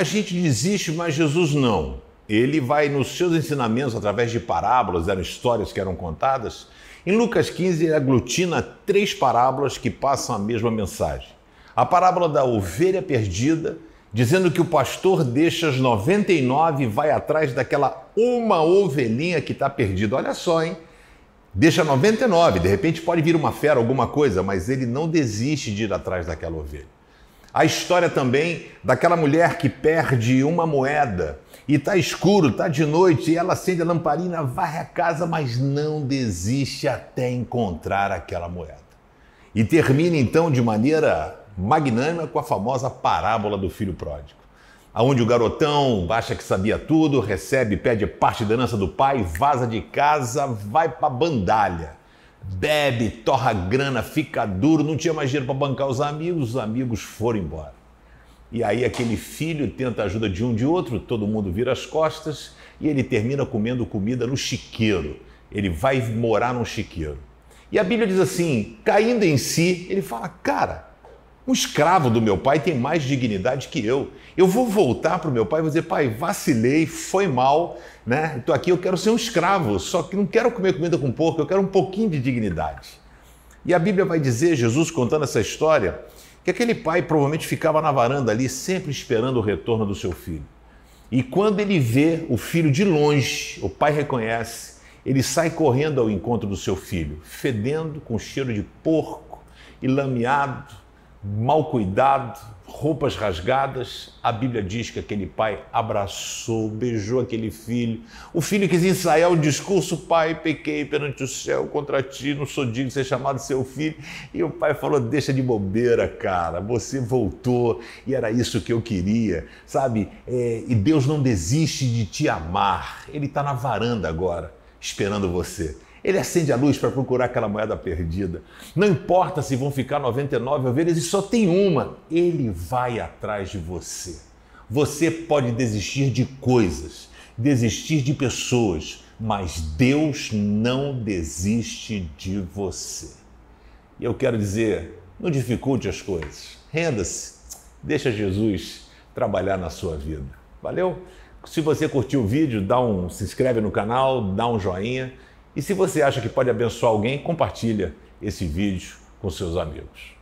A gente desiste, mas Jesus não. Ele vai nos seus ensinamentos, através de parábolas, eram histórias que eram contadas. Em Lucas 15, ele aglutina três parábolas que passam a mesma mensagem. A parábola da ovelha perdida, dizendo que o pastor deixa as 99 e vai atrás daquela uma ovelhinha que está perdida. Olha só, hein? Deixa 99, de repente pode vir uma fera, alguma coisa, mas ele não desiste de ir atrás daquela ovelha. A história também daquela mulher que perde uma moeda e está escuro, está de noite e ela acende a lamparina, varre a casa, mas não desiste até encontrar aquela moeda. E termina então de maneira magnânima com a famosa parábola do filho pródigo, aonde o garotão acha que sabia tudo, recebe, pede parte da herança do pai, vaza de casa, vai para bandalha bebe, torra grana, fica duro, não tinha mais dinheiro para bancar os amigos, os amigos foram embora. E aí aquele filho tenta a ajuda de um de outro, todo mundo vira as costas e ele termina comendo comida no chiqueiro. Ele vai morar num chiqueiro. E a Bíblia diz assim: caindo em si, ele fala, cara, um escravo do meu pai tem mais dignidade que eu. Eu vou voltar para o meu pai e vou dizer, pai, vacilei, foi mal, né? Estou aqui, eu quero ser um escravo, só que não quero comer comida com porco, eu quero um pouquinho de dignidade. E a Bíblia vai dizer, Jesus contando essa história, que aquele pai provavelmente ficava na varanda ali, sempre esperando o retorno do seu filho. E quando ele vê o filho de longe, o pai reconhece, ele sai correndo ao encontro do seu filho, fedendo com cheiro de porco e lameado, mal cuidado, roupas rasgadas, a Bíblia diz que aquele pai abraçou, beijou aquele filho. O filho quis ensaiar o discurso: Pai, pequei perante o céu contra ti, não sou digno de ser chamado seu filho. E o pai falou: Deixa de bobeira, cara, você voltou e era isso que eu queria, sabe? É, e Deus não desiste de te amar, Ele está na varanda agora, esperando você. Ele acende a luz para procurar aquela moeda perdida. Não importa se vão ficar 99 ovelhas e só tem uma, ele vai atrás de você. Você pode desistir de coisas, desistir de pessoas, mas Deus não desiste de você. E eu quero dizer, não dificulte as coisas. Renda-se, deixa Jesus trabalhar na sua vida. Valeu? Se você curtiu o vídeo, dá um, se inscreve no canal, dá um joinha. E se você acha que pode abençoar alguém, compartilha esse vídeo com seus amigos.